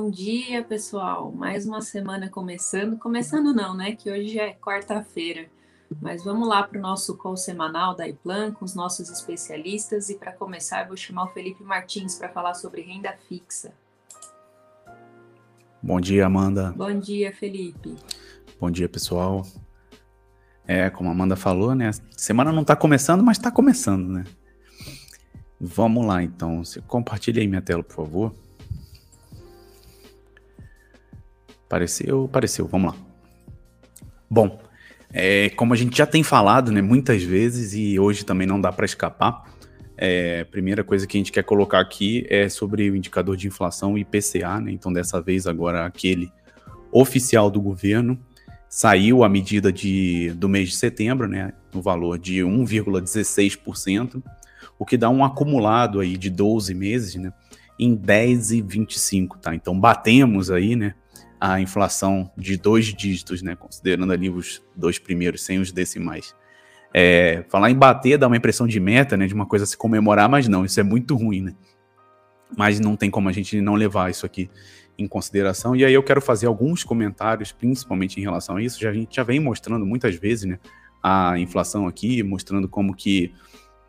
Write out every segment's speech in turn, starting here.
Bom dia, pessoal. Mais uma semana começando. Começando não, né? Que hoje já é quarta-feira. Mas vamos lá para o nosso call semanal da iPlan com os nossos especialistas. E para começar, eu vou chamar o Felipe Martins para falar sobre renda fixa. Bom dia, Amanda. Bom dia, Felipe. Bom dia, pessoal. É, como a Amanda falou, né? Semana não está começando, mas está começando, né? Vamos lá, então. Você compartilha aí minha tela, por favor. Apareceu, apareceu. Vamos lá. Bom, é, como a gente já tem falado, né, muitas vezes e hoje também não dá para escapar. É, a primeira coisa que a gente quer colocar aqui é sobre o indicador de inflação IPCA, né? Então dessa vez agora aquele oficial do governo saiu a medida de, do mês de setembro, né, no valor de 1,16%, o que dá um acumulado aí de 12 meses, né, em 10,25, tá? Então batemos aí, né, a inflação de dois dígitos, né, considerando ali os dois primeiros sem os decimais. É, falar em bater dá uma impressão de meta, né, de uma coisa se comemorar, mas não, isso é muito ruim, né? Mas não tem como a gente não levar isso aqui em consideração. E aí eu quero fazer alguns comentários, principalmente em relação a isso. Já, a gente já vem mostrando muitas vezes, né, a inflação aqui, mostrando como que,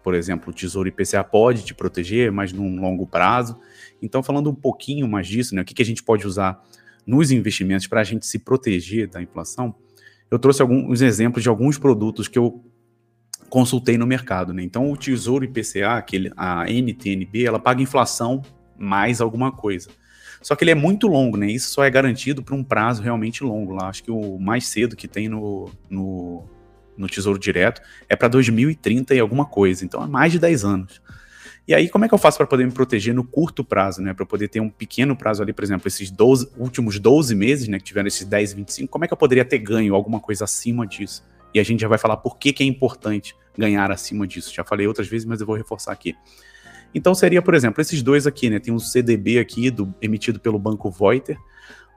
por exemplo, o Tesouro IPCA pode te proteger, mas num longo prazo. Então, falando um pouquinho mais disso, né, o que, que a gente pode usar nos investimentos para a gente se proteger da inflação, eu trouxe alguns exemplos de alguns produtos que eu consultei no mercado. Né? Então, o Tesouro IPCA, aquele, a NTNB, ela paga inflação mais alguma coisa. Só que ele é muito longo, né? Isso só é garantido por um prazo realmente longo. Lá, acho que o mais cedo que tem no, no, no Tesouro Direto é para 2030 e alguma coisa. Então, é mais de 10 anos. E aí, como é que eu faço para poder me proteger no curto prazo, né? Para poder ter um pequeno prazo ali, por exemplo, esses 12, últimos 12 meses, né? Que tiveram esses 10, 25, como é que eu poderia ter ganho alguma coisa acima disso? E a gente já vai falar por que, que é importante ganhar acima disso. Já falei outras vezes, mas eu vou reforçar aqui. Então seria, por exemplo, esses dois aqui, né? Tem um CDB aqui do, emitido pelo Banco Voiter,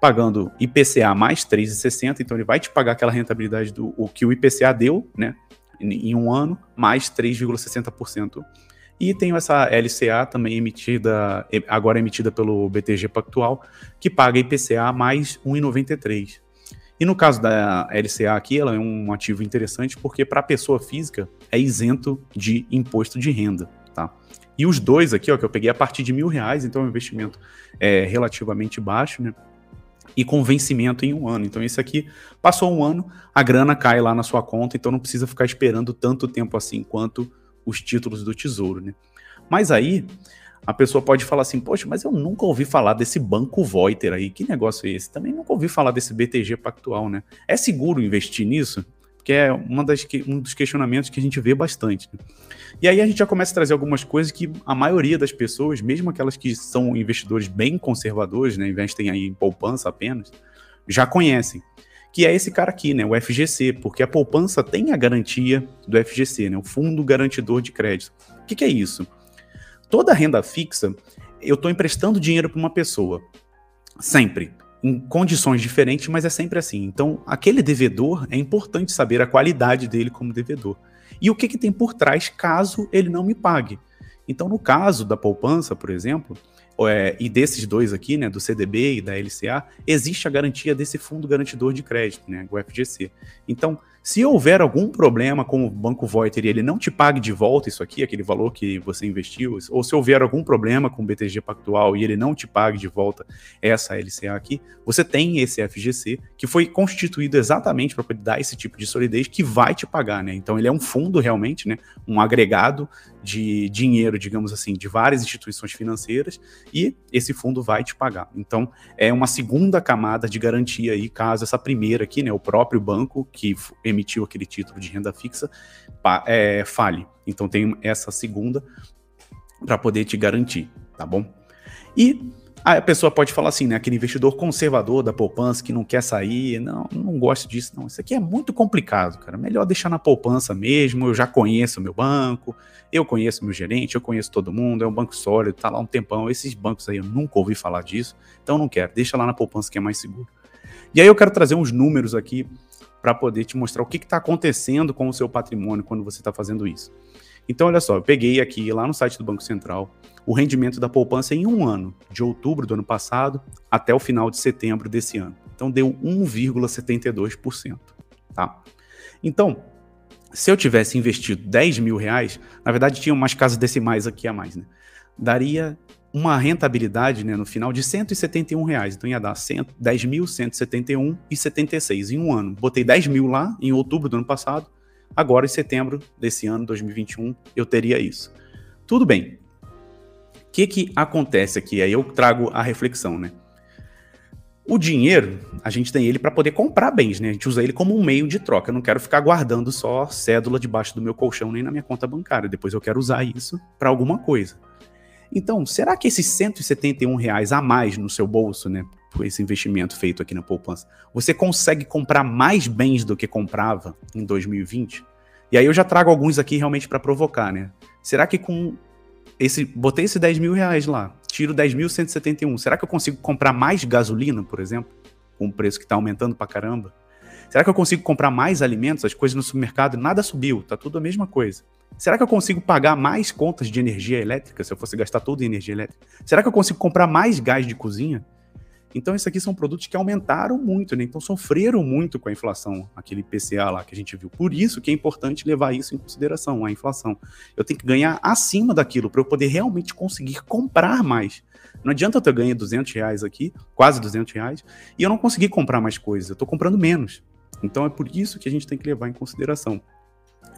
pagando IPCA mais 3,60, então ele vai te pagar aquela rentabilidade do o que o IPCA deu, né? Em, um ano, mais 3,60% e tenho essa LCA também emitida, agora emitida pelo BTG Pactual, que paga IPCA mais 1,93. E no caso da LCA aqui, ela é um ativo interessante porque para a pessoa física é isento de imposto de renda, tá? E os dois aqui, ó, que eu peguei a partir de mil reais, então é um investimento é, relativamente baixo, né? E com vencimento em um ano. Então, esse aqui passou um ano, a grana cai lá na sua conta, então não precisa ficar esperando tanto tempo assim quanto os títulos do tesouro, né? Mas aí a pessoa pode falar assim, poxa, mas eu nunca ouvi falar desse banco Voiter aí, que negócio é esse? Também nunca ouvi falar desse BTG Pactual, né? É seguro investir nisso? Porque é uma das, um dos questionamentos que a gente vê bastante. Né? E aí a gente já começa a trazer algumas coisas que a maioria das pessoas, mesmo aquelas que são investidores bem conservadores, né, investem aí em poupança apenas, já conhecem que é esse cara aqui, né, o FGC, porque a poupança tem a garantia do FGC, né, o Fundo Garantidor de Crédito. O que, que é isso? Toda renda fixa, eu estou emprestando dinheiro para uma pessoa, sempre, em condições diferentes, mas é sempre assim. Então, aquele devedor, é importante saber a qualidade dele como devedor. E o que, que tem por trás caso ele não me pague. Então, no caso da poupança, por exemplo, é, e desses dois aqui, né, do CDB e da LCA, existe a garantia desse fundo garantidor de crédito, né, o FGC. Então, se houver algum problema com o Banco Voiter e ele não te pague de volta isso aqui, aquele valor que você investiu, ou se houver algum problema com o BTG Pactual e ele não te pague de volta essa LCA aqui, você tem esse FGC que foi constituído exatamente para dar esse tipo de solidez que vai te pagar, né? Então ele é um fundo realmente, né? Um agregado de dinheiro, digamos assim, de várias instituições financeiras e esse fundo vai te pagar. Então é uma segunda camada de garantia aí caso essa primeira aqui, né? O próprio banco que emitiu aquele título de renda fixa é, fale. Então tem essa segunda para poder te garantir, tá bom? E a pessoa pode falar assim, né? Aquele investidor conservador da poupança que não quer sair, não, não gosto disso, não. Isso aqui é muito complicado, cara. Melhor deixar na poupança mesmo. Eu já conheço meu banco, eu conheço meu gerente, eu conheço todo mundo, é um banco sólido, tá lá um tempão. Esses bancos aí eu nunca ouvi falar disso, então não quero. Deixa lá na poupança que é mais seguro. E aí eu quero trazer uns números aqui para poder te mostrar o que está acontecendo com o seu patrimônio quando você está fazendo isso. Então, olha só, eu peguei aqui lá no site do Banco Central o rendimento da poupança em um ano, de outubro do ano passado até o final de setembro desse ano. Então, deu 1,72%. Tá? Então, se eu tivesse investido 10 mil reais, na verdade tinha umas casas decimais aqui a mais, né? Daria uma rentabilidade né, no final de 171 reais. Então ia dar 10.171 e 76 em um ano. Botei 10 mil lá em outubro do ano passado. Agora, em setembro desse ano, 2021, eu teria isso. Tudo bem. O que, que acontece aqui? Aí eu trago a reflexão, né? O dinheiro, a gente tem ele para poder comprar bens, né? A gente usa ele como um meio de troca. Eu não quero ficar guardando só cédula debaixo do meu colchão nem na minha conta bancária. Depois eu quero usar isso para alguma coisa. Então, será que esses 171 reais a mais no seu bolso, né, por esse investimento feito aqui na poupança, você consegue comprar mais bens do que comprava em 2020? E aí eu já trago alguns aqui realmente para provocar, né? Será que com esse, botei esse 10 mil reais lá, tiro 10.171, será que eu consigo comprar mais gasolina, por exemplo, com o preço que está aumentando para caramba? Será que eu consigo comprar mais alimentos? As coisas no supermercado, nada subiu, tá tudo a mesma coisa. Será que eu consigo pagar mais contas de energia elétrica se eu fosse gastar tudo em energia elétrica? Será que eu consigo comprar mais gás de cozinha? Então, esses aqui são produtos que aumentaram muito, né? Então, sofreram muito com a inflação, aquele PCA lá que a gente viu. Por isso que é importante levar isso em consideração, a inflação. Eu tenho que ganhar acima daquilo para eu poder realmente conseguir comprar mais. Não adianta eu ter ganho 200 reais aqui, quase 200 reais, e eu não conseguir comprar mais coisas. Eu estou comprando menos. Então, é por isso que a gente tem que levar em consideração.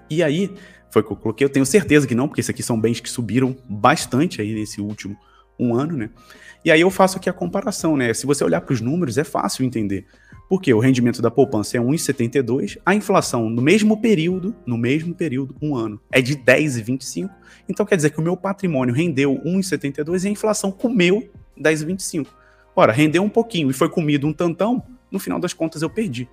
E aí, foi o que eu coloquei, eu tenho certeza que não, porque esses aqui são bens que subiram bastante aí nesse último um ano, né? E aí eu faço aqui a comparação, né? Se você olhar para os números, é fácil entender. Porque o rendimento da poupança é 1,72, a inflação no mesmo período, no mesmo período, um ano, é de 10,25. Então quer dizer que o meu patrimônio rendeu 1,72 e a inflação comeu 10,25. Ora, rendeu um pouquinho e foi comido um tantão, no final das contas eu perdi.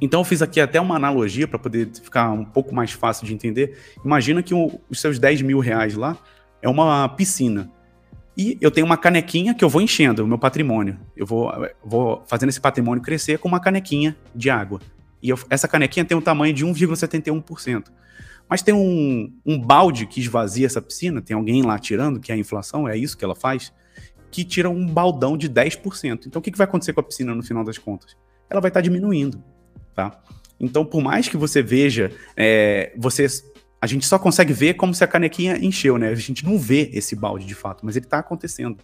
Então eu fiz aqui até uma analogia para poder ficar um pouco mais fácil de entender. Imagina que o, os seus 10 mil reais lá é uma piscina. E eu tenho uma canequinha que eu vou enchendo, o meu patrimônio. Eu vou, vou fazendo esse patrimônio crescer com uma canequinha de água. E eu, essa canequinha tem um tamanho de 1,71%. Mas tem um, um balde que esvazia essa piscina, tem alguém lá tirando, que é a inflação, é isso que ela faz, que tira um baldão de 10%. Então o que, que vai acontecer com a piscina no final das contas? Ela vai estar tá diminuindo tá? Então, por mais que você veja, é, você, a gente só consegue ver como se a canequinha encheu, né? A gente não vê esse balde de fato, mas ele está acontecendo.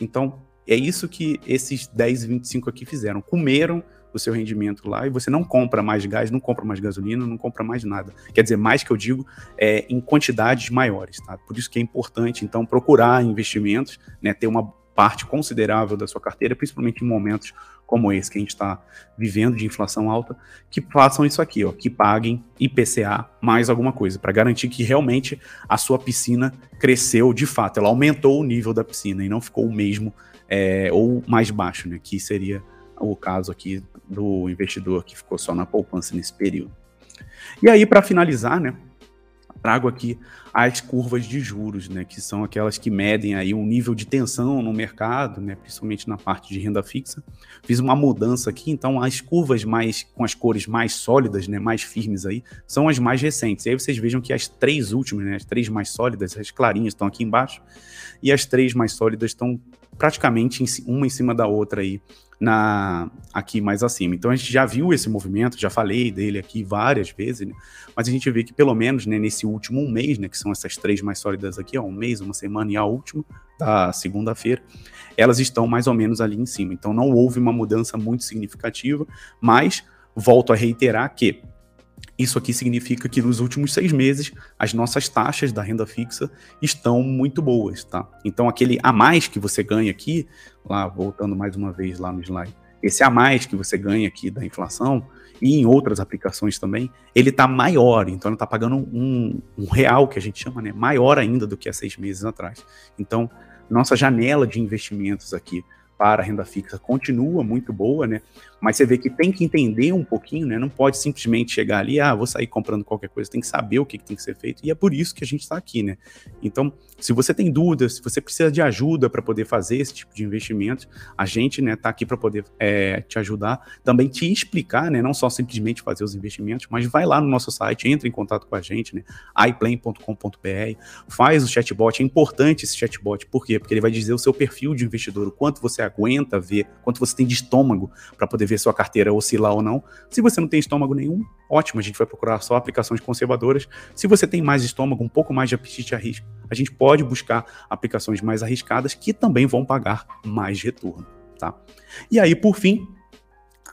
Então, é isso que esses 10, 25 aqui fizeram. Comeram o seu rendimento lá e você não compra mais gás, não compra mais gasolina, não compra mais nada. Quer dizer, mais que eu digo, é, em quantidades maiores, tá? Por isso que é importante, então, procurar investimentos, né? Ter uma parte considerável da sua carteira, principalmente em momentos como esse que a gente está vivendo de inflação alta, que façam isso aqui, ó, que paguem IPCA mais alguma coisa, para garantir que realmente a sua piscina cresceu de fato, ela aumentou o nível da piscina e não ficou o mesmo é, ou mais baixo, né? Que seria o caso aqui do investidor que ficou só na poupança nesse período. E aí, para finalizar, né? Trago aqui as curvas de juros, né, que são aquelas que medem aí um nível de tensão no mercado, né, principalmente na parte de renda fixa. Fiz uma mudança aqui, então as curvas mais com as cores mais sólidas, né, mais firmes aí, são as mais recentes. E aí vocês vejam que as três últimas, né, as três mais sólidas, as clarinhas estão aqui embaixo, e as três mais sólidas estão praticamente uma em cima da outra aí na aqui mais acima. Então a gente já viu esse movimento, já falei dele aqui várias vezes, né? mas a gente vê que pelo menos né, nesse último mês, né, que são essas três mais sólidas aqui, ó, um mês, uma semana e a última, da segunda-feira, elas estão mais ou menos ali em cima. Então não houve uma mudança muito significativa, mas volto a reiterar que isso aqui significa que nos últimos seis meses as nossas taxas da renda fixa estão muito boas, tá? Então aquele a mais que você ganha aqui, lá voltando mais uma vez lá no slide, esse a mais que você ganha aqui da inflação e em outras aplicações também, ele está maior, então ele está pagando um, um, real que a gente chama, né? Maior ainda do que há seis meses atrás. Então nossa janela de investimentos aqui para renda fixa continua muito boa, né? Mas você vê que tem que entender um pouquinho, né? Não pode simplesmente chegar ali, ah, vou sair comprando qualquer coisa, tem que saber o que, tem que ser feito, e é por isso que a gente está aqui, né? Então, se você tem dúvidas, se você precisa de ajuda para poder fazer esse tipo de investimento, a gente, né, tá aqui para poder é, te ajudar, também te explicar, né? Não só simplesmente fazer os investimentos, mas vai lá no nosso site, entra em contato com a gente, né? iplane.com.br, faz o chatbot, é importante esse chatbot, por quê? Porque ele vai dizer o seu perfil de investidor, o quanto você aguenta ver, quanto você tem de estômago para poder ver sua carteira oscilar ou não. Se você não tem estômago nenhum, ótimo, a gente vai procurar só aplicações conservadoras. Se você tem mais estômago, um pouco mais de apetite a risco, a gente pode buscar aplicações mais arriscadas que também vão pagar mais retorno, tá? E aí, por fim,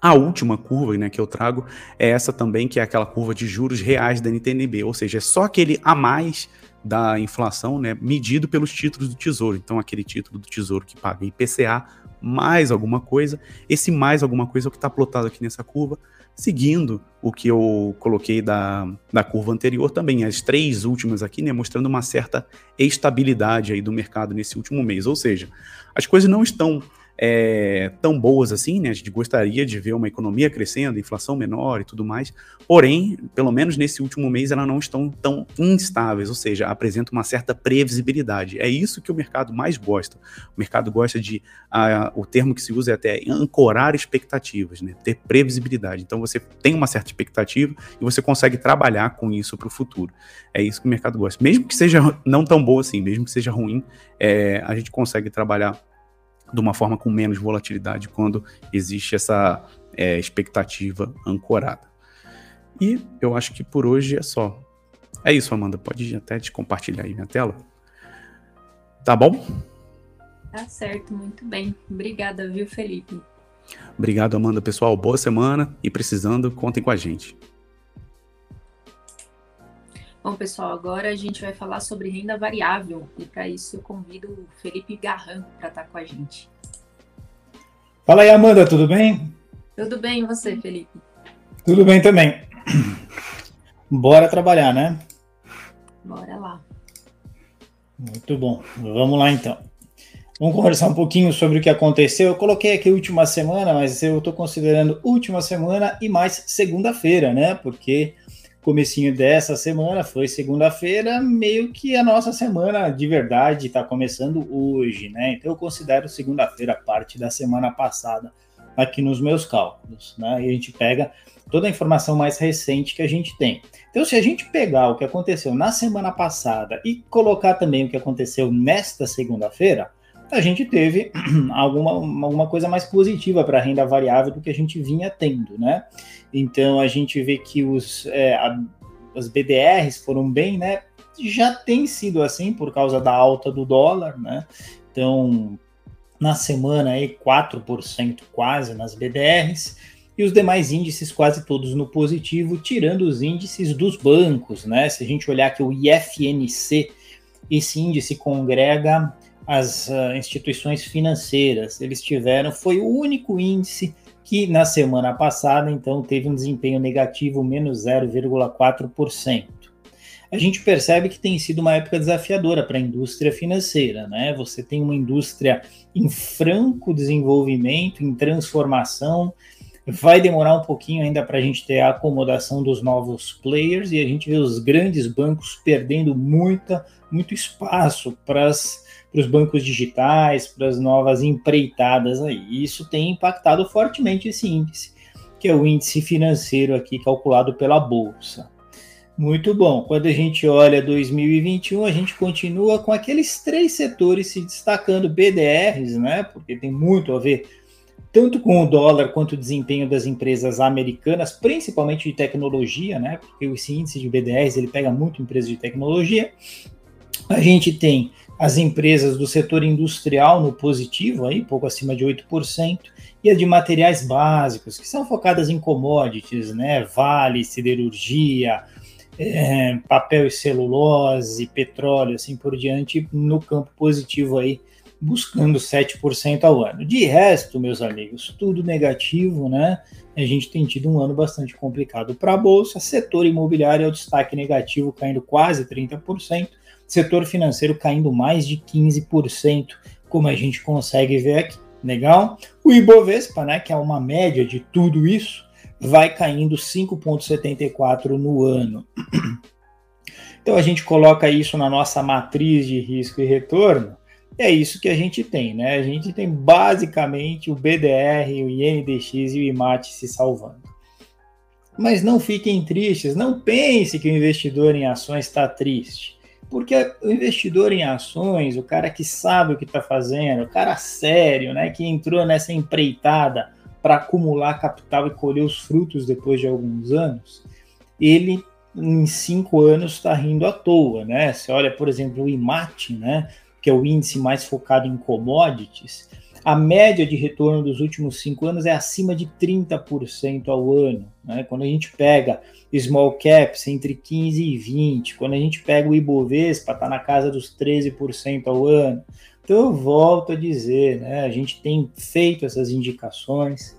a última curva né, que eu trago é essa também, que é aquela curva de juros reais da NTNB, ou seja, é só aquele a mais da inflação, né, medido pelos títulos do Tesouro. Então, aquele título do Tesouro que paga IPCA mais alguma coisa. Esse mais alguma coisa é o que está plotado aqui nessa curva, seguindo o que eu coloquei da, da curva anterior também, as três últimas aqui, né, mostrando uma certa estabilidade aí do mercado nesse último mês. Ou seja, as coisas não estão é, tão boas assim, né? A gente gostaria de ver uma economia crescendo, inflação menor e tudo mais. Porém, pelo menos nesse último mês, elas não estão tão instáveis, ou seja, apresenta uma certa previsibilidade. É isso que o mercado mais gosta. O mercado gosta de, o termo que se usa é até ancorar expectativas, né? Ter previsibilidade. Então você tem uma certa expectativa e você consegue trabalhar com isso para o futuro. É isso que o mercado gosta. Mesmo que seja não tão boa assim, mesmo que seja ruim, é, a gente consegue trabalhar de uma forma com menos volatilidade quando existe essa é, expectativa ancorada. E eu acho que por hoje é só. É isso, Amanda. Pode até te compartilhar aí minha tela. Tá bom? Tá certo, muito bem. Obrigada, viu, Felipe? Obrigado, Amanda. Pessoal, boa semana e precisando, contem com a gente. Bom, pessoal, agora a gente vai falar sobre renda variável e para isso eu convido o Felipe Garran para estar tá com a gente. Fala aí, Amanda, tudo bem? Tudo bem, e você, Felipe? Tudo bem também. Bora trabalhar, né? Bora lá. Muito bom. Vamos lá então. Vamos conversar um pouquinho sobre o que aconteceu. Eu coloquei aqui última semana, mas eu estou considerando última semana e mais segunda-feira, né? Porque comecinho dessa semana, foi segunda-feira, meio que a nossa semana de verdade está começando hoje, né? Então eu considero segunda-feira parte da semana passada aqui nos meus cálculos, né? E a gente pega toda a informação mais recente que a gente tem. Então, se a gente pegar o que aconteceu na semana passada e colocar também o que aconteceu nesta segunda-feira, a gente teve alguma, alguma coisa mais positiva para a renda variável do que a gente vinha tendo, né? Então a gente vê que os, é, a, as BDRs foram bem, né? Já tem sido assim por causa da alta do dólar, né? Então, na semana aí 4% quase nas BDRs e os demais índices quase todos no positivo, tirando os índices dos bancos, né? Se a gente olhar aqui o IFNC, esse índice congrega as uh, instituições financeiras. Eles tiveram, foi o único índice que na semana passada, então, teve um desempenho negativo, menos 0,4%. A gente percebe que tem sido uma época desafiadora para a indústria financeira, né? Você tem uma indústria em franco desenvolvimento, em transformação, vai demorar um pouquinho ainda para a gente ter a acomodação dos novos players e a gente vê os grandes bancos perdendo muita, muito espaço para as para os bancos digitais, para as novas empreitadas aí. Isso tem impactado fortemente esse índice, que é o índice financeiro aqui calculado pela bolsa. Muito bom. Quando a gente olha 2021, a gente continua com aqueles três setores se destacando, BDRs, né? Porque tem muito a ver tanto com o dólar quanto o desempenho das empresas americanas, principalmente de tecnologia, né? Porque esse índice de BDRs ele pega muito empresas de tecnologia. A gente tem as empresas do setor industrial no positivo, aí, pouco acima de 8%, e a de materiais básicos, que são focadas em commodities, né? Vale, siderurgia, é, papel e celulose, petróleo, assim por diante, no campo positivo aí, buscando 7% ao ano. De resto, meus amigos, tudo negativo, né? A gente tem tido um ano bastante complicado para a Bolsa. Setor imobiliário é o destaque negativo, caindo quase 30% setor financeiro caindo mais de 15%, como a gente consegue ver aqui. Legal? O Ibovespa, né, que é uma média de tudo isso, vai caindo 5,74 no ano. Então a gente coloca isso na nossa matriz de risco e retorno, é isso que a gente tem, né? A gente tem basicamente o BDR, o INDX e o IMAT se salvando. Mas não fiquem tristes, não pense que o investidor em ações está triste. Porque o investidor em ações, o cara que sabe o que está fazendo, o cara sério, né, que entrou nessa empreitada para acumular capital e colher os frutos depois de alguns anos, ele em cinco anos está rindo à toa, né? Você olha, por exemplo, o IMAT, né, que é o índice mais focado em commodities, a média de retorno dos últimos cinco anos é acima de 30% ao ano. Né? Quando a gente pega small caps entre 15 e 20, quando a gente pega o Ibovespa, está na casa dos 13% ao ano. Então eu volto a dizer, né? a gente tem feito essas indicações.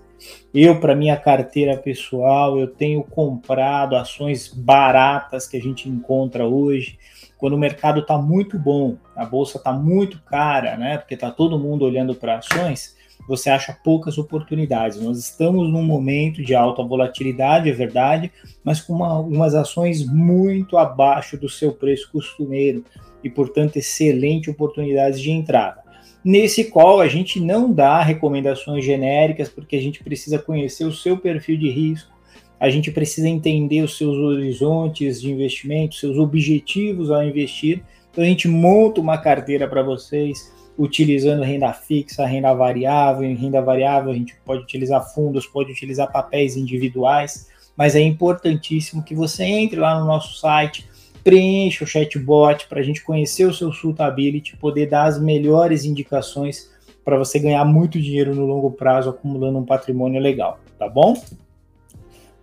Eu, para minha carteira pessoal, eu tenho comprado ações baratas que a gente encontra hoje quando o mercado está muito bom, a bolsa está muito cara, né? Porque está todo mundo olhando para ações, você acha poucas oportunidades. Nós estamos num momento de alta volatilidade, é verdade, mas com uma, algumas ações muito abaixo do seu preço costumeiro e, portanto, excelente oportunidades de entrada. Nesse qual a gente não dá recomendações genéricas, porque a gente precisa conhecer o seu perfil de risco a gente precisa entender os seus horizontes de investimento, seus objetivos ao investir. Então a gente monta uma carteira para vocês utilizando renda fixa, renda variável. Em renda variável a gente pode utilizar fundos, pode utilizar papéis individuais, mas é importantíssimo que você entre lá no nosso site, preencha o chatbot para a gente conhecer o seu suitability, poder dar as melhores indicações para você ganhar muito dinheiro no longo prazo acumulando um patrimônio legal, tá bom?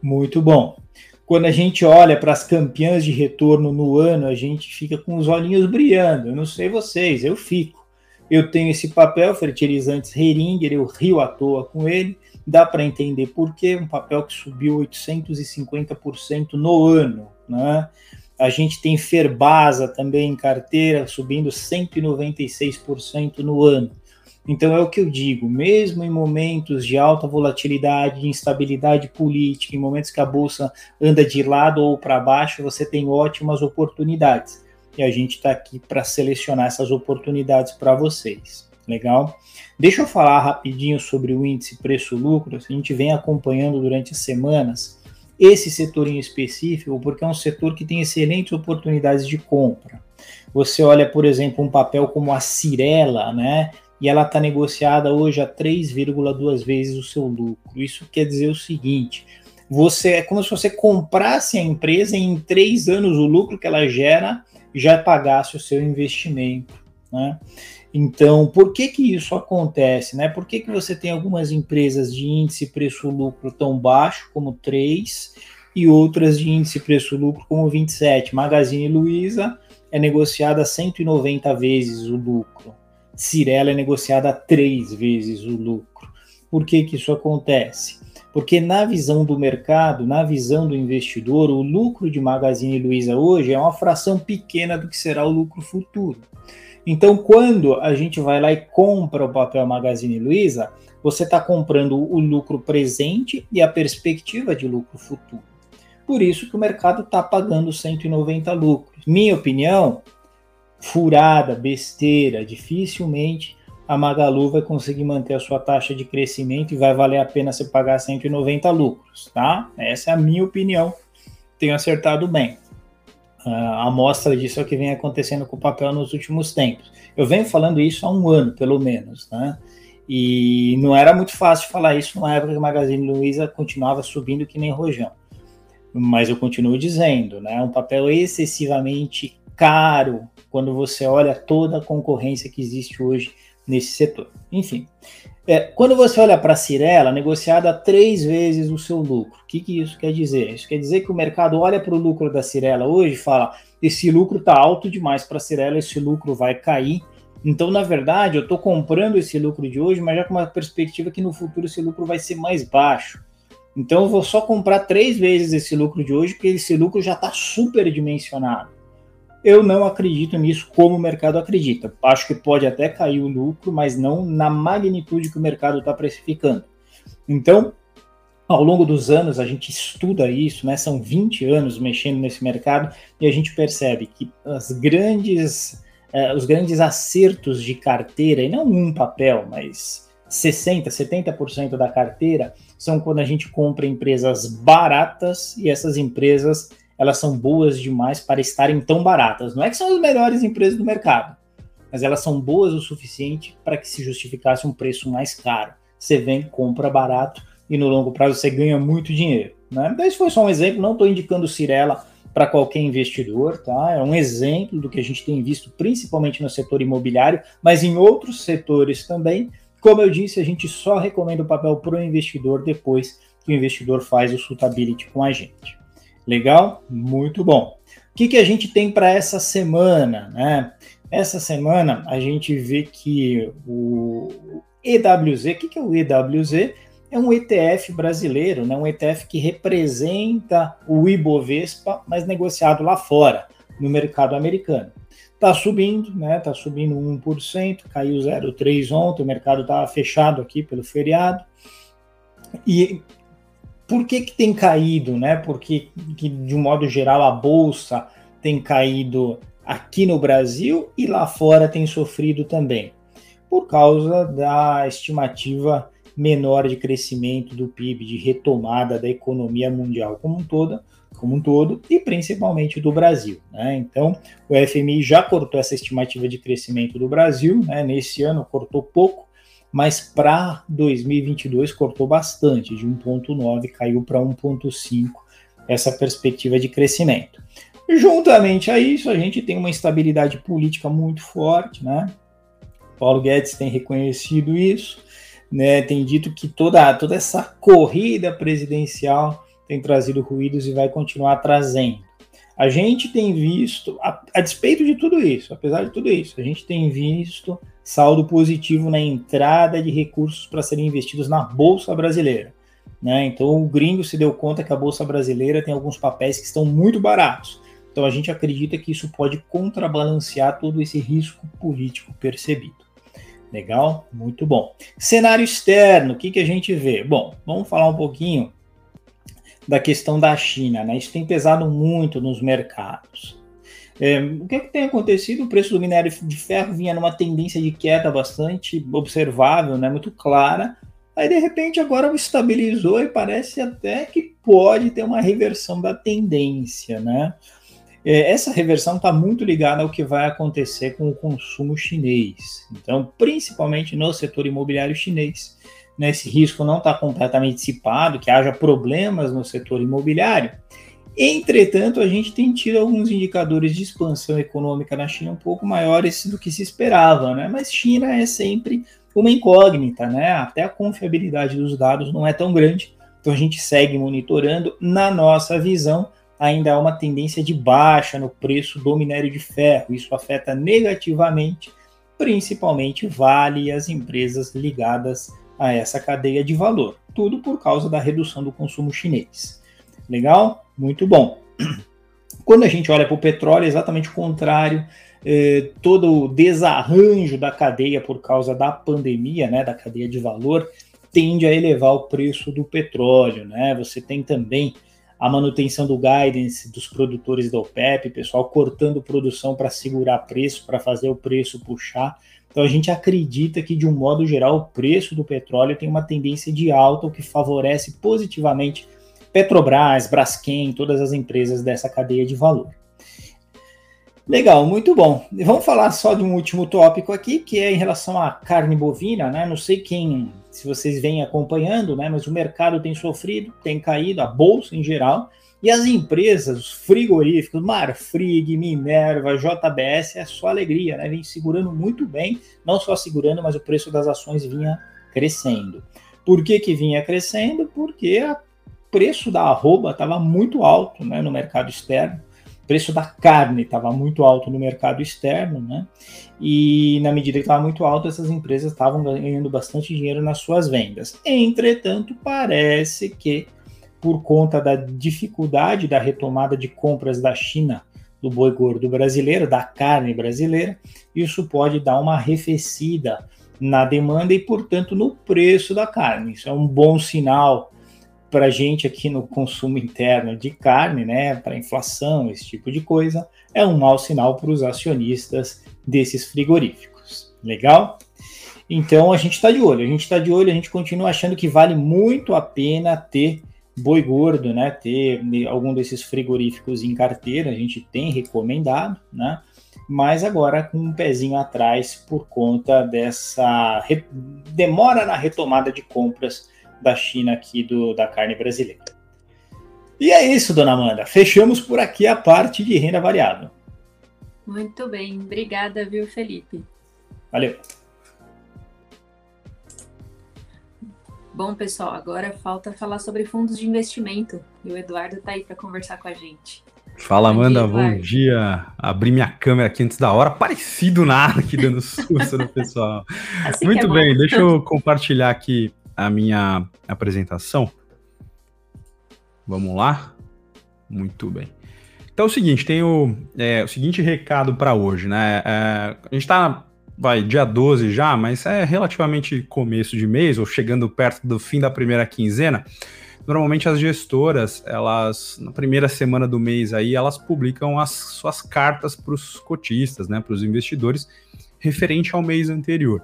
Muito bom. Quando a gente olha para as campeãs de retorno no ano, a gente fica com os olhinhos brilhando. Eu não sei vocês, eu fico. Eu tenho esse papel, fertilizantes Heringer, eu rio à toa com ele. Dá para entender por quê. Um papel que subiu 850% no ano. Né? A gente tem Ferbasa também em carteira, subindo 196% no ano. Então é o que eu digo, mesmo em momentos de alta volatilidade, de instabilidade política, em momentos que a bolsa anda de lado ou para baixo, você tem ótimas oportunidades. E a gente está aqui para selecionar essas oportunidades para vocês. Legal? Deixa eu falar rapidinho sobre o índice preço-lucro. A gente vem acompanhando durante as semanas esse setor em específico, porque é um setor que tem excelentes oportunidades de compra. Você olha, por exemplo, um papel como a Cirela, né? E ela está negociada hoje a 3,2 vezes o seu lucro. Isso quer dizer o seguinte: você é como se você comprasse a empresa e em três anos o lucro que ela gera já pagasse o seu investimento. Né? Então, por que que isso acontece? Né? Por que, que você tem algumas empresas de índice preço-lucro tão baixo, como 3, e outras de índice preço-lucro como 27? Magazine Luiza é negociada a 190 vezes o lucro. Cirela é negociada três vezes o lucro. Por que, que isso acontece? Porque na visão do mercado, na visão do investidor, o lucro de Magazine Luiza hoje é uma fração pequena do que será o lucro futuro. Então, quando a gente vai lá e compra o papel Magazine Luiza, você está comprando o lucro presente e a perspectiva de lucro futuro. Por isso que o mercado está pagando 190 lucros. Minha opinião, furada, besteira, dificilmente a Magalu vai conseguir manter a sua taxa de crescimento e vai valer a pena você pagar 190 lucros, tá? Essa é a minha opinião. Tenho acertado bem. Uh, a amostra disso é o que vem acontecendo com o papel nos últimos tempos. Eu venho falando isso há um ano, pelo menos, né? E não era muito fácil falar isso na época que o Magazine Luiza continuava subindo que nem rojão. Mas eu continuo dizendo, né? Um papel excessivamente caro quando você olha toda a concorrência que existe hoje nesse setor. Enfim, é, quando você olha para a Cirela, negociada três vezes o seu lucro, o que, que isso quer dizer? Isso quer dizer que o mercado olha para o lucro da Cirela hoje e fala: esse lucro está alto demais para a Cirela, esse lucro vai cair. Então, na verdade, eu estou comprando esse lucro de hoje, mas já com uma perspectiva que no futuro esse lucro vai ser mais baixo. Então, eu vou só comprar três vezes esse lucro de hoje, porque esse lucro já está superdimensionado Eu não acredito nisso como o mercado acredita. Acho que pode até cair o lucro, mas não na magnitude que o mercado está precificando. Então, ao longo dos anos, a gente estuda isso, né? São 20 anos mexendo nesse mercado e a gente percebe que as grandes, eh, os grandes acertos de carteira, e não um papel, mas 60, 70% da carteira, são quando a gente compra empresas baratas e essas empresas elas são boas demais para estarem tão baratas. Não é que são as melhores empresas do mercado, mas elas são boas o suficiente para que se justificasse um preço mais caro. Você vem, compra barato e no longo prazo você ganha muito dinheiro. Né? Então, esse foi só um exemplo, não estou indicando Cirela para qualquer investidor, tá? É um exemplo do que a gente tem visto principalmente no setor imobiliário, mas em outros setores também. Como eu disse, a gente só recomenda o papel para o investidor depois que o investidor faz o suitability com a gente. Legal? Muito bom. O que, que a gente tem para essa semana? Né? Essa semana a gente vê que o EWZ, o que, que é o EWZ? É um ETF brasileiro, né? um ETF que representa o Ibovespa, mas negociado lá fora, no mercado americano. Está subindo, né? Está subindo 1%, caiu 0,3% ontem, o mercado estava fechado aqui pelo feriado. E por que, que tem caído, né? Porque, que, de um modo geral, a bolsa tem caído aqui no Brasil e lá fora tem sofrido também, por causa da estimativa menor de crescimento do PIB, de retomada da economia mundial como um todo, como um todo e principalmente do Brasil. Né? Então, o FMI já cortou essa estimativa de crescimento do Brasil, né? nesse ano cortou pouco, mas para 2022 cortou bastante, de 1,9 caiu para 1,5 essa perspectiva de crescimento. Juntamente a isso, a gente tem uma instabilidade política muito forte, né? Paulo Guedes tem reconhecido isso, né? Tem dito que toda, toda essa corrida presidencial tem trazido ruídos e vai continuar trazendo. A gente tem visto, a, a despeito de tudo isso, apesar de tudo isso, a gente tem visto saldo positivo na entrada de recursos para serem investidos na Bolsa Brasileira. Né? Então o gringo se deu conta que a Bolsa Brasileira tem alguns papéis que estão muito baratos. Então a gente acredita que isso pode contrabalancear todo esse risco político percebido. Legal? Muito bom. Cenário externo, o que, que a gente vê? Bom, vamos falar um pouquinho da questão da China. Né? Isso tem pesado muito nos mercados. É, o que, é que, tem acontecido? O preço do minério de ferro vinha numa tendência de queda bastante observável, né, muito clara. Aí, de repente, agora estabilizou e parece até que pode ter uma reversão da tendência. Né? É, essa reversão está muito ligada ao que vai acontecer com o consumo chinês. Então, principalmente no setor imobiliário chinês. Né, esse risco não está completamente dissipado, que haja problemas no setor imobiliário. Entretanto, a gente tem tido alguns indicadores de expansão econômica na China um pouco maiores do que se esperava, né? Mas China é sempre uma incógnita, né? Até a confiabilidade dos dados não é tão grande, então a gente segue monitorando. Na nossa visão, ainda há uma tendência de baixa no preço do minério de ferro. Isso afeta negativamente, principalmente Vale e as empresas ligadas a essa cadeia de valor. Tudo por causa da redução do consumo chinês. Legal? Muito bom. Quando a gente olha para o petróleo, é exatamente o contrário. É, todo o desarranjo da cadeia por causa da pandemia, né, da cadeia de valor, tende a elevar o preço do petróleo. Né? Você tem também a manutenção do guidance dos produtores da OPEP, pessoal cortando produção para segurar preço, para fazer o preço puxar. Então a gente acredita que, de um modo geral, o preço do petróleo tem uma tendência de alta, o que favorece positivamente Petrobras, Braskem, todas as empresas dessa cadeia de valor. Legal, muito bom. Vamos falar só de um último tópico aqui, que é em relação à carne bovina, né? Não sei quem, se vocês vêm acompanhando, né? Mas o mercado tem sofrido, tem caído, a bolsa em geral, e as empresas, os frigoríficos, Marfrig, Minerva, JBS, é só alegria, né? Vem segurando muito bem, não só segurando, mas o preço das ações vinha crescendo. Por que, que vinha crescendo? Porque a preço da arroba estava muito alto né, no mercado externo, o preço da carne estava muito alto no mercado externo, né? E na medida que estava muito alto, essas empresas estavam ganhando bastante dinheiro nas suas vendas. Entretanto, parece que por conta da dificuldade da retomada de compras da China do boi gordo brasileiro, da carne brasileira. Isso pode dar uma arrefecida na demanda e, portanto, no preço da carne. Isso é um bom sinal para a gente aqui no consumo interno de carne, né, para inflação, esse tipo de coisa, é um mau sinal para os acionistas desses frigoríficos. Legal? Então a gente está de olho, a gente está de olho, a gente continua achando que vale muito a pena ter boi gordo, né? Ter algum desses frigoríficos em carteira, a gente tem recomendado, né? Mas agora com um pezinho atrás por conta dessa demora na retomada de compras da China aqui do, da carne brasileira. E é isso, dona Amanda. Fechamos por aqui a parte de renda variável. Muito bem, obrigada, viu, Felipe? Valeu. Bom, pessoal, agora falta falar sobre fundos de investimento. E o Eduardo está aí para conversar com a gente. Fala, bom Amanda, dia, bom dia. Abri minha câmera aqui antes da hora, parecido nada aqui dando susto no pessoal. Assim Muito é bem, deixa eu compartilhar aqui a minha apresentação. Vamos lá? Muito bem. Então é o seguinte, tem o, é, o seguinte recado para hoje, né? É, a gente está vai, dia 12 já, mas é relativamente começo de mês, ou chegando perto do fim da primeira quinzena, normalmente as gestoras, elas, na primeira semana do mês aí, elas publicam as suas cartas para os cotistas, né, para os investidores, referente ao mês anterior.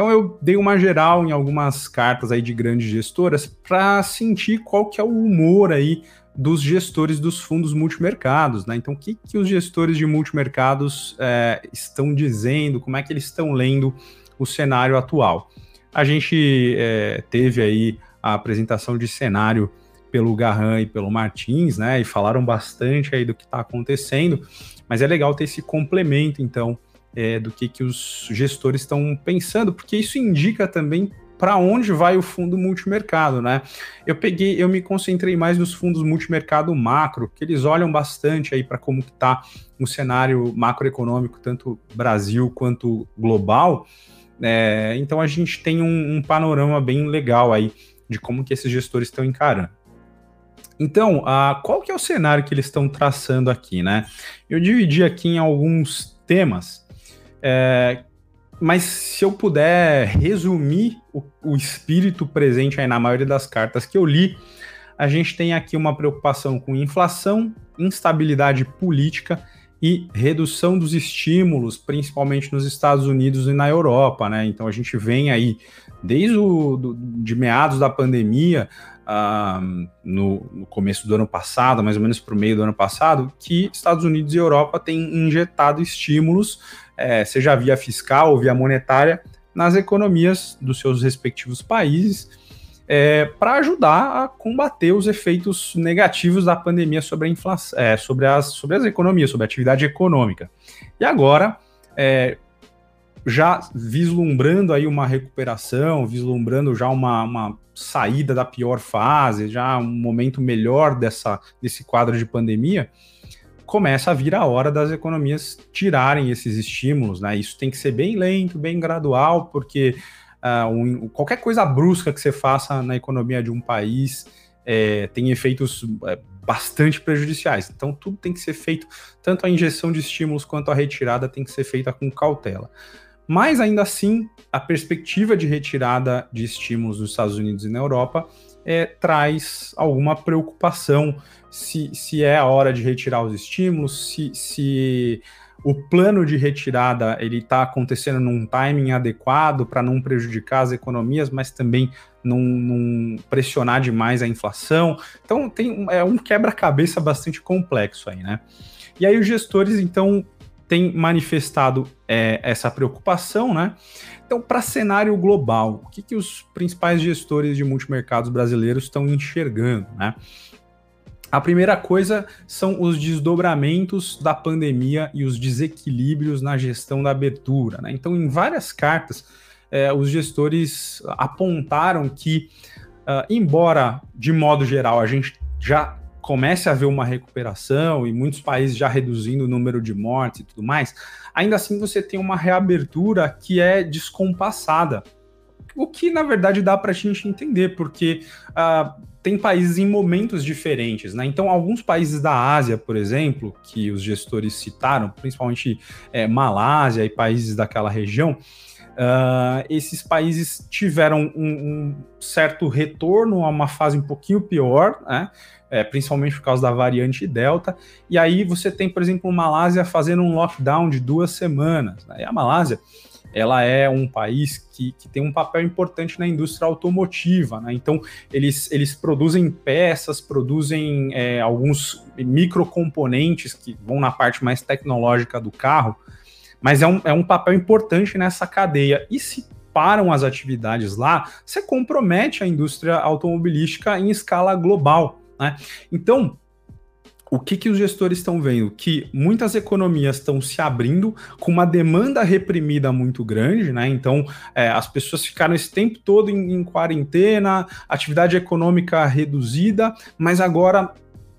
Então eu dei uma geral em algumas cartas aí de grandes gestoras para sentir qual que é o humor aí dos gestores dos fundos multimercados, né? Então, o que, que os gestores de multimercados é, estão dizendo, como é que eles estão lendo o cenário atual? A gente é, teve aí a apresentação de cenário pelo Garran e pelo Martins, né? E falaram bastante aí do que está acontecendo, mas é legal ter esse complemento, então, é, do que, que os gestores estão pensando, porque isso indica também para onde vai o fundo multimercado, né? Eu peguei, eu me concentrei mais nos fundos multimercado macro, que eles olham bastante aí para como está o cenário macroeconômico, tanto Brasil quanto global. É, então a gente tem um, um, panorama bem legal aí de como que esses gestores estão encarando. Então, a, qual que é o cenário que eles estão traçando aqui, né? Eu dividi aqui em alguns temas é, mas se eu puder resumir o, o, espírito presente aí na maioria das cartas que eu li, a gente tem aqui uma preocupação com inflação, instabilidade política e redução dos estímulos, principalmente nos Estados Unidos e na Europa, né? Então a gente vem aí desde o do, de meados da pandemia, uh, no, no, começo do ano passado, mais ou menos para o meio do ano passado, que Estados Unidos e Europa têm injetado estímulos é, seja via fiscal ou via monetária, nas economias dos seus respectivos países, é, para ajudar a combater os efeitos negativos da pandemia sobre a inflação, é, sobre, as, sobre as economias, sobre a atividade econômica. E agora, é, já vislumbrando aí uma recuperação, vislumbrando já uma, uma, saída da pior fase, já um momento melhor dessa, desse quadro de pandemia, começa a vir a hora das economias tirarem esses estímulos, né? Isso tem que ser bem lento, bem gradual, porque uh, um, qualquer coisa brusca que você faça na economia de um país é, tem efeitos é, bastante prejudiciais. Então, tudo tem que ser feito, tanto a injeção de estímulos quanto a retirada tem que ser feita com cautela. Mas ainda assim, a perspectiva de retirada de estímulos nos Estados Unidos e na Europa é, traz alguma preocupação se, se é a hora de retirar os estímulos, se, se o plano de retirada ele está acontecendo num timing adequado para não prejudicar as economias, mas também não, não, pressionar demais a inflação. Então tem é um quebra-cabeça bastante complexo aí, né? E aí os gestores então têm manifestado é, essa preocupação, né? Então, para cenário global, o que, que os principais gestores de multimercados brasileiros estão enxergando, né? A primeira coisa são os desdobramentos da pandemia e os desequilíbrios na gestão da abertura. Né? Então, em várias cartas, eh, os gestores apontaram que, uh, embora de modo geral a gente já comece a ver uma recuperação e muitos países já reduzindo o número de mortes e tudo mais, ainda assim você tem uma reabertura que é descompassada o que na verdade dá para a gente entender, porque uh, tem países em momentos diferentes, né? Então, alguns países da Ásia, por exemplo, que os gestores citaram, principalmente é, Malásia e países daquela região, uh, esses países tiveram um, um, certo retorno a uma fase um pouquinho pior, né? É, principalmente por causa da variante Delta. E aí você tem, por exemplo, Malásia fazendo um lockdown de duas semanas. Né? E a Malásia ela é um país que, que tem um papel importante na indústria automotiva, né? Então, eles, eles produzem peças, produzem é, alguns microcomponentes que vão na parte mais tecnológica do carro, mas é um, é um papel importante nessa cadeia. E se param as atividades lá, você compromete a indústria automobilística em escala global. Né? Então, o que, que os gestores estão vendo? Que muitas economias estão se abrindo com uma demanda reprimida muito grande, né? Então, é, as pessoas ficaram esse tempo todo em, em quarentena, atividade econômica reduzida, mas agora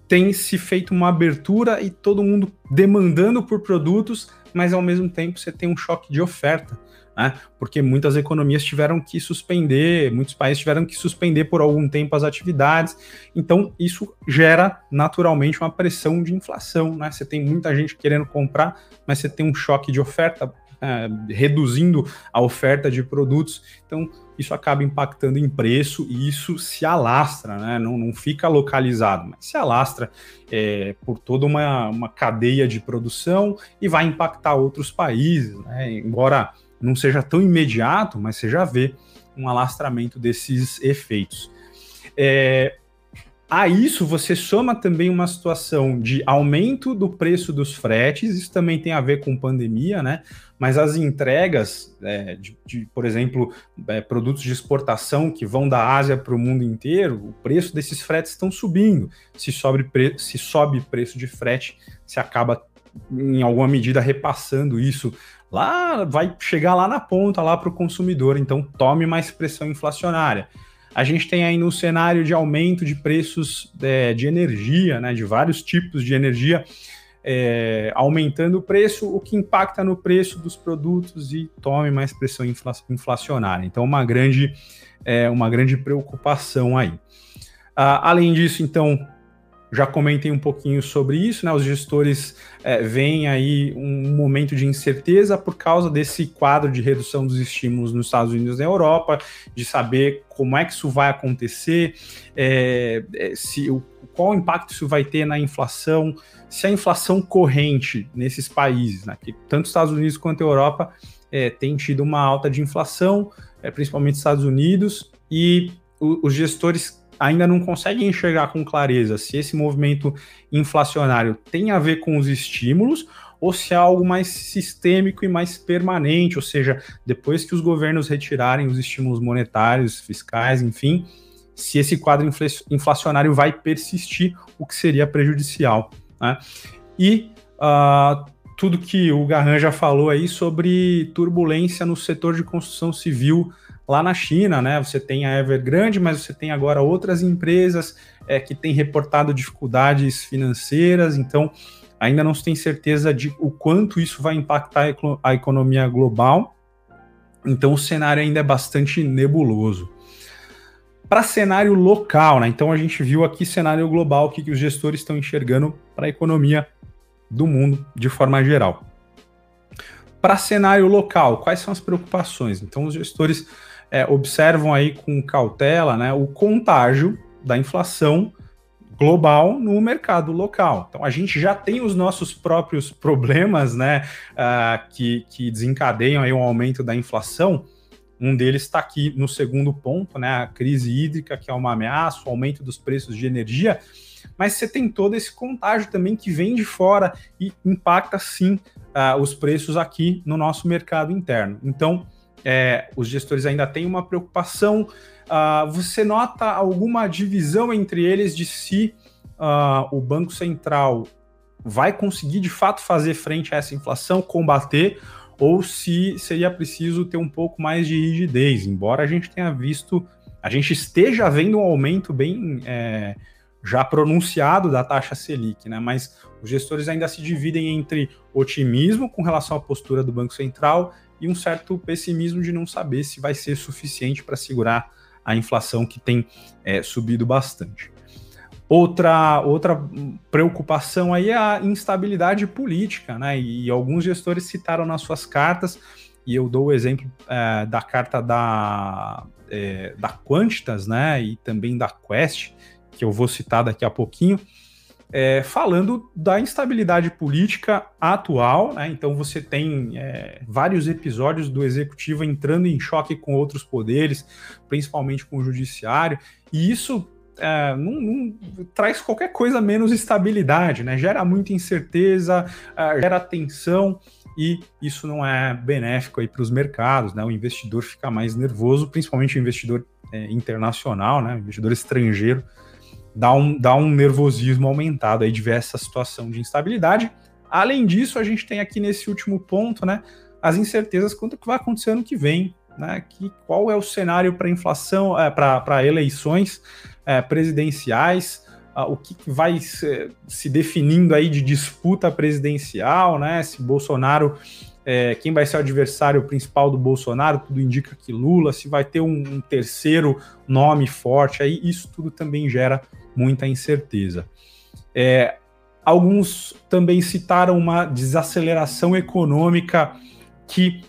tem se feito uma abertura e todo mundo demandando por produtos, mas ao mesmo tempo você tem um choque de oferta né? Porque muitas economias tiveram que suspender, muitos países tiveram que suspender por algum tempo as atividades. Então, isso gera naturalmente uma pressão de inflação, né? Você tem muita gente querendo comprar, mas você tem um choque de oferta, é, reduzindo a oferta de produtos. Então, isso acaba impactando em preço e isso se alastra, né? não, não fica localizado, mas se alastra é, por toda uma, uma cadeia de produção e vai impactar outros países. Né? Embora não seja tão imediato, mas você já vê um alastramento desses efeitos. É, a isso você soma também uma situação de aumento do preço dos fretes, isso também tem a ver com pandemia, né? Mas as entregas, é, de, de, por exemplo, é, produtos de exportação que vão da Ásia para o mundo inteiro, o preço desses fretes estão subindo. Se sobe, se sobe preço de frete, se acaba, em alguma medida, repassando isso lá vai chegar lá na ponta, lá para o consumidor, então tome mais pressão inflacionária. A gente tem aí no cenário de aumento de preços é, de energia, né, de vários tipos de energia, é, aumentando o preço, o que impacta no preço dos produtos e tome mais pressão infla inflacionária. Então, uma grande, é, uma grande preocupação aí. Ah, além disso, então, já comentei um pouquinho sobre isso, né? Os gestores é, veem aí um momento de incerteza por causa desse quadro de redução dos estímulos nos Estados Unidos e na Europa, de saber como é que isso vai acontecer, é, é, se o, qual impacto isso vai ter na inflação, se a inflação corrente nesses países, né? Que tanto os Estados Unidos quanto a Europa é, tem tido uma alta de inflação, é, principalmente Estados Unidos, e o, os gestores ainda não conseguem enxergar com clareza se esse movimento inflacionário tem a ver com os estímulos ou se é algo mais sistêmico e mais permanente, ou seja, depois que os governos retirarem os estímulos monetários, fiscais, enfim, se esse quadro inflacionário vai persistir, o que seria prejudicial. Né? E uh, tudo que o Garran já falou aí sobre turbulência no setor de construção civil lá na China, né? Você tem a Evergrande, mas você tem agora outras empresas é, que têm reportado dificuldades financeiras, então ainda não se tem certeza de o quanto isso vai impactar a economia global. Então o cenário ainda é bastante nebuloso. Para cenário local, né? Então a gente viu aqui cenário global, o que, que os gestores estão enxergando para a economia do mundo de forma geral. Para cenário local, quais são as preocupações? Então os gestores é, observam aí com cautela né, o contágio da inflação global no mercado local. Então a gente já tem os nossos próprios problemas, né, uh, que, que desencadeiam aí um aumento da inflação. Um deles está aqui no segundo ponto, né, a crise hídrica, que é uma ameaça, o aumento dos preços de energia. Mas você tem todo esse contágio também que vem de fora e impacta sim uh, os preços aqui no nosso mercado interno. Então, é, os gestores ainda têm uma preocupação. Uh, você nota alguma divisão entre eles de se uh, o Banco Central vai conseguir de fato fazer frente a essa inflação, combater, ou se seria preciso ter um pouco mais de rigidez, embora a gente tenha visto, a gente esteja vendo um aumento bem é, já pronunciado da taxa Selic, né? Mas os gestores ainda se dividem entre otimismo com relação à postura do Banco Central e um certo pessimismo de não saber se vai ser suficiente para segurar a inflação que tem é, subido bastante. Outra, outra preocupação aí é a instabilidade política, né? E alguns gestores citaram nas suas cartas, e eu dou o exemplo é, da carta da, é, da Quantitas, né? E também da Quest, que eu vou citar daqui a pouquinho, é, falando da instabilidade política atual, né? Então você tem é, vários episódios do executivo entrando em choque com outros poderes, principalmente com o judiciário, e isso é, não, não, traz qualquer coisa menos estabilidade, né? Gera muita incerteza, é, gera tensão e isso não é benéfico para os mercados, né? O investidor fica mais nervoso, principalmente o investidor é, internacional, né? O investidor estrangeiro dá um, dá um nervosismo aumentado aí de ver essa situação de instabilidade. Além disso, a gente tem aqui nesse último ponto, né, as incertezas quanto que vai acontecer ano que vem, né, que qual é o cenário para inflação, é, para eleições é, presidenciais, o que, que vai se, se, definindo aí de disputa presidencial, né, se Bolsonaro, é, quem vai ser o adversário principal do Bolsonaro, tudo indica que Lula, se vai ter um, um terceiro nome forte, aí isso tudo também gera muita incerteza. É, alguns também citaram uma desaceleração econômica que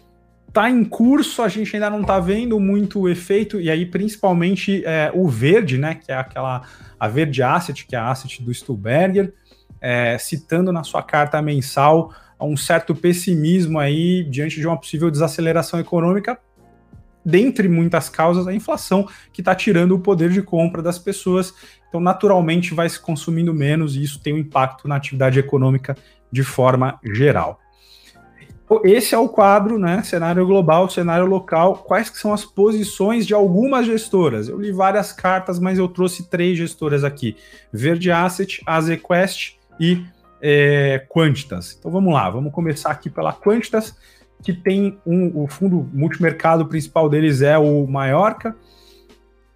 está em curso, a gente ainda não está vendo muito o efeito, e aí principalmente é, o verde, né, que é aquela, a verde asset, que é a asset do Stuhlberger, é, citando na sua carta mensal um certo pessimismo aí diante de uma possível desaceleração econômica, dentre muitas causas, a inflação, que está tirando o poder de compra das pessoas. Então, naturalmente, vai se consumindo menos e isso tem um impacto na atividade econômica de forma geral. Esse é o quadro, né? Cenário global, cenário local. Quais que são as posições de algumas gestoras? Eu li várias cartas, mas eu trouxe três gestoras aqui: Verde Asset, Azequest e é, Quantitas. Então vamos lá, vamos começar aqui pela Quantitas que tem um, o fundo multimercado principal deles é o Maiorca.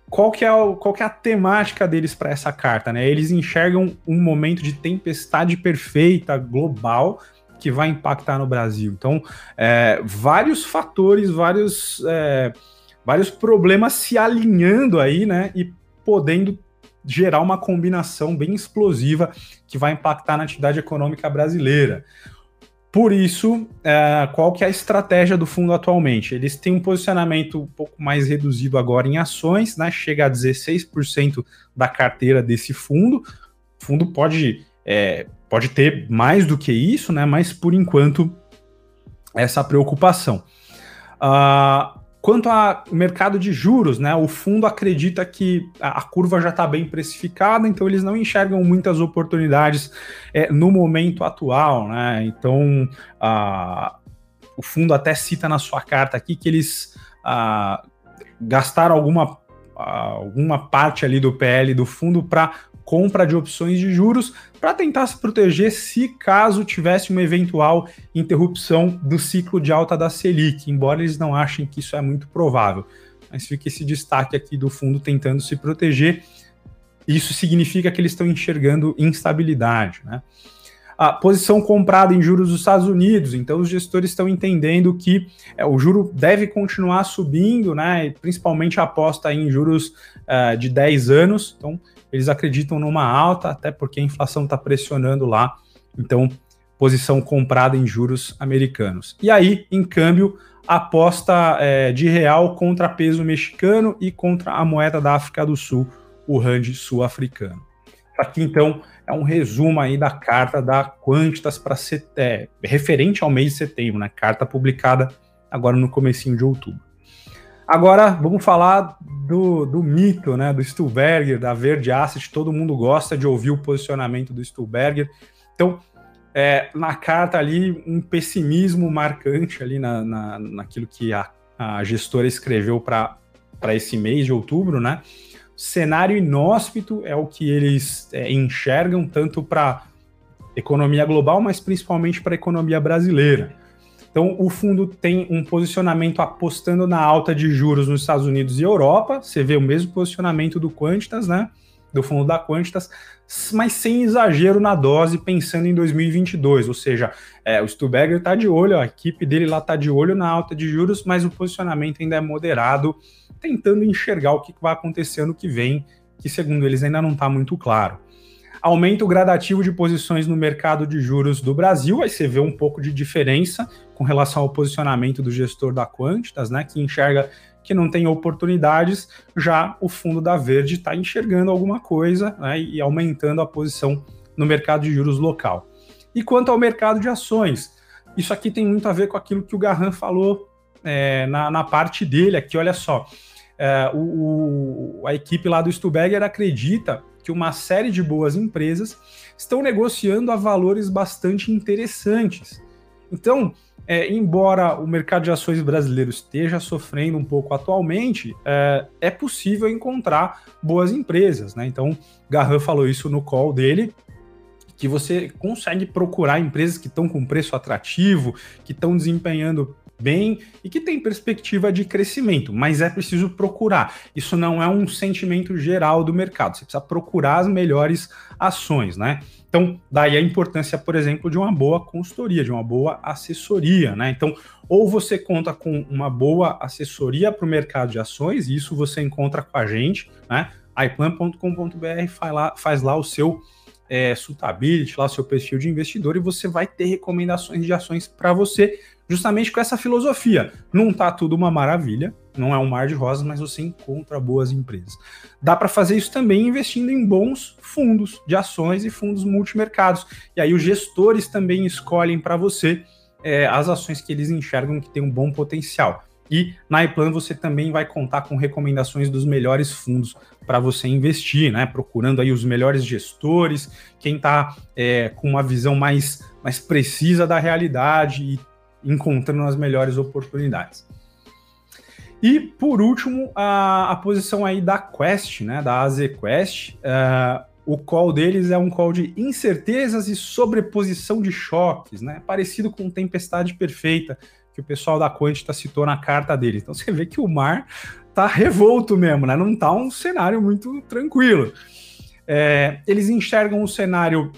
Qual que é, o, qual que é a temática deles para essa carta? Né? Eles enxergam um momento de tempestade perfeita global que vai impactar no Brasil. Então, é, vários fatores, vários, é, vários problemas se alinhando aí, né? E podendo gerar uma combinação bem explosiva que vai impactar na atividade econômica brasileira. Por isso, é, qual que é a estratégia do fundo atualmente? Eles têm um posicionamento um pouco mais reduzido agora em ações, né? Chega a 16% da carteira desse fundo. O fundo pode, é, pode ter mais do que isso, né? Mas por enquanto, essa preocupação. Uh, Quanto ao mercado de juros, né, o fundo acredita que a, curva já está bem precificada, então eles não enxergam muitas oportunidades é, no momento atual. Né? Então, a, o fundo até cita na sua carta aqui que eles a, gastaram alguma, alguma parte ali do PL do fundo para compra de opções de juros para tentar se proteger se caso tivesse uma eventual interrupção do ciclo de alta da Selic, embora eles não achem que isso é muito provável. Mas fica esse destaque aqui do fundo tentando se proteger. Isso significa que eles estão enxergando instabilidade, né? a posição comprada em juros dos Estados Unidos. Então, os gestores estão entendendo que é, o juro deve continuar subindo, né? Principalmente a aposta em juros uh, de 10 anos. Então, eles acreditam numa alta, até porque a inflação está pressionando lá. Então, posição comprada em juros americanos. E aí, em câmbio, aposta é, de real contra peso mexicano e contra a moeda da África do Sul, o rand sul-africano. Aqui, então, é um resumo aí da carta da Quantitas para é, referente ao mês de setembro, né? Carta publicada agora no comecinho de outubro. Agora, vamos falar do, do mito, né, do Stuhlberger, da Verde Asset. Todo mundo gosta de ouvir o posicionamento do Stuhlberger. Então, é, na carta ali, um pessimismo marcante ali na, na, naquilo que a, a gestora escreveu para esse mês de outubro, né? Cenário inóspito é o que eles é, enxergam tanto para economia global, mas principalmente para a economia brasileira. Então, o fundo tem um posicionamento apostando na alta de juros nos Estados Unidos e Europa. Você vê o mesmo posicionamento do Quantitas, né? do fundo da Quantitas, mas sem exagero na dose, pensando em 2022. Ou seja, é, o Stuberger está de olho, a equipe dele lá está de olho na alta de juros, mas o posicionamento ainda é moderado, tentando enxergar o que vai acontecer ano que vem, que segundo eles ainda não está muito claro. Aumento gradativo de posições no mercado de juros do Brasil, aí você vê um pouco de diferença com relação ao posicionamento do gestor da Quantitas, né, que enxerga que não tem oportunidades, já o fundo da Verde está enxergando alguma coisa né, e aumentando a posição no mercado de juros local. E quanto ao mercado de ações, isso aqui tem muito a ver com aquilo que o Garran falou é, na, na, parte dele aqui, olha só. É, o, o, a equipe lá do Stuberger acredita que uma série de boas empresas estão negociando a valores bastante interessantes. Então, é, embora o mercado de ações brasileiro esteja sofrendo um pouco atualmente, é, é possível encontrar boas empresas, né? Então, Garran falou isso no call dele, que você consegue procurar empresas que estão com preço atrativo, que estão desempenhando bem e que tem perspectiva de crescimento, mas é preciso procurar. Isso não é um sentimento geral do mercado. Você precisa procurar as melhores ações, né? Então, daí a importância, por exemplo, de uma boa consultoria, de uma boa assessoria, né? Então, ou você conta com uma boa assessoria para o mercado de ações, e isso você encontra com a gente, né? iplan.com.br faz lá, faz lá o seu é, suitability, lá o seu perfil de investidor, e você vai ter recomendações de ações para você justamente com essa filosofia. Não tá tudo uma maravilha, não é um mar de rosas, mas você encontra boas empresas. Dá para fazer isso também investindo em bons fundos de ações e fundos multimercados. E aí os gestores também escolhem para você é, as ações que eles enxergam que tem um bom potencial. E na iPlan você também vai contar com recomendações dos melhores fundos para você investir, né? Procurando aí os melhores gestores, quem está é, com uma visão mais, mais precisa da realidade e encontrando as melhores oportunidades. E por último, a, a posição aí da Quest, né, da AZ Quest. Uh, o call deles é um call de incertezas e sobreposição de choques, né? Parecido com tempestade perfeita que o pessoal da Quantita citou na carta deles. Então você vê que o mar tá revolto mesmo, né? Não tá um cenário muito tranquilo. É, eles enxergam um cenário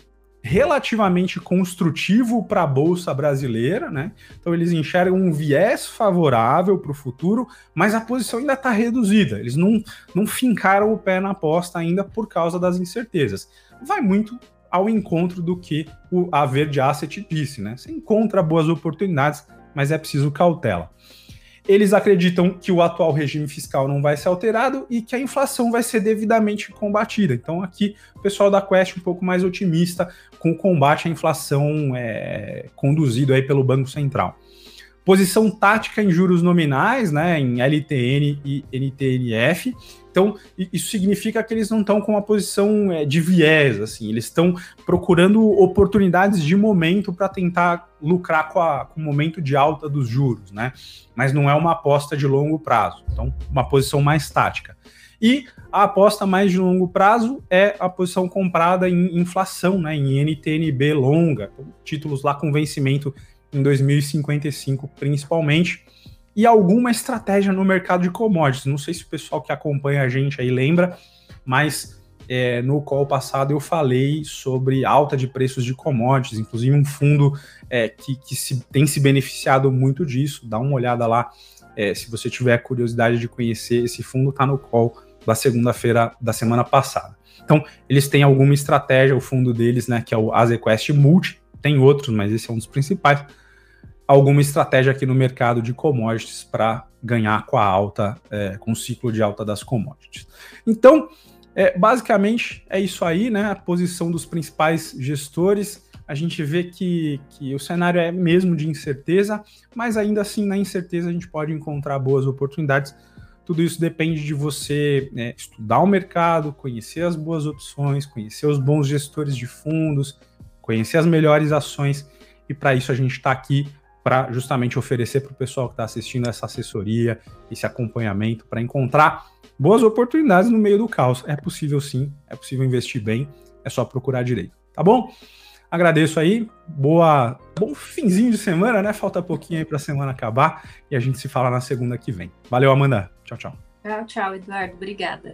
relativamente construtivo para a bolsa brasileira, né? Então eles enxergam um viés favorável para o futuro, mas a posição ainda está reduzida. Eles não, não fincaram o pé na aposta ainda por causa das incertezas. Vai muito ao encontro do que o, a Verde Asset disse, né? Você encontra boas oportunidades, mas é preciso cautela. Eles acreditam que o atual regime fiscal não vai ser alterado e que a inflação vai ser devidamente combatida. Então, aqui, o pessoal da Quest um pouco mais otimista com o combate à inflação é, conduzido aí pelo Banco Central. Posição tática em juros nominais, né, em LTN e NTNF. Então, isso significa que eles não estão com uma posição é, de viés, assim, eles estão procurando oportunidades de momento para tentar lucrar com, a, com o momento de alta dos juros, né? Mas não é uma aposta de longo prazo, então, uma posição mais tática. E a aposta mais de longo prazo é a posição comprada em inflação, né, em NTNB longa, títulos lá com vencimento em 2055 principalmente, e alguma estratégia no mercado de commodities. Não sei se o pessoal que acompanha a gente aí lembra, mas é, no call passado eu falei sobre alta de preços de commodities, inclusive um fundo é, que, que se, tem se beneficiado muito disso. Dá uma olhada lá, é, se você tiver curiosidade de conhecer esse fundo, está no call da segunda-feira da semana passada. Então, eles têm alguma estratégia, o fundo deles, né, que é o AZQuest Multi, tem outros, mas esse é um dos principais, alguma estratégia aqui no mercado de commodities para ganhar com a alta, é, com o ciclo de alta das commodities. Então, é, basicamente é isso aí, né? A posição dos principais gestores. A gente vê que, que o cenário é mesmo de incerteza, mas ainda assim, na incerteza, a gente pode encontrar boas oportunidades tudo isso depende de você né, estudar o mercado, conhecer as boas opções, conhecer os bons gestores de fundos, conhecer as melhores ações. E para isso a gente está aqui para justamente oferecer para o pessoal que está assistindo essa assessoria, esse acompanhamento, para encontrar boas oportunidades no meio do caos. É possível sim, é possível investir bem, é só procurar direito, tá bom? Agradeço aí, boa, bom finzinho de semana, né? Falta pouquinho aí para a semana acabar e a gente se fala na segunda que vem. Valeu, Amanda. Tchau, tchau. Tchau, tchau, Eduardo. Obrigada.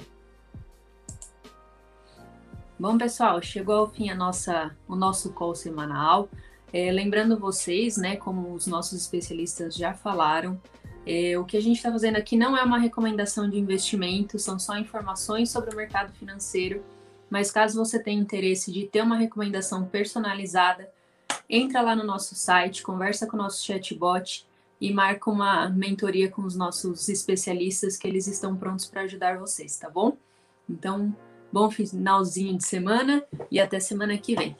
Bom, pessoal, chegou ao fim a nossa, o nosso call semanal. É, lembrando vocês, né, como os nossos especialistas já falaram, é, o que a gente está fazendo aqui não é uma recomendação de investimento, são só informações sobre o mercado financeiro. Mas caso você tenha interesse de ter uma recomendação personalizada, entra lá no nosso site, conversa com o nosso chatbot e marca uma mentoria com os nossos especialistas que eles estão prontos para ajudar vocês, tá bom? Então, bom finalzinho de semana e até semana que vem.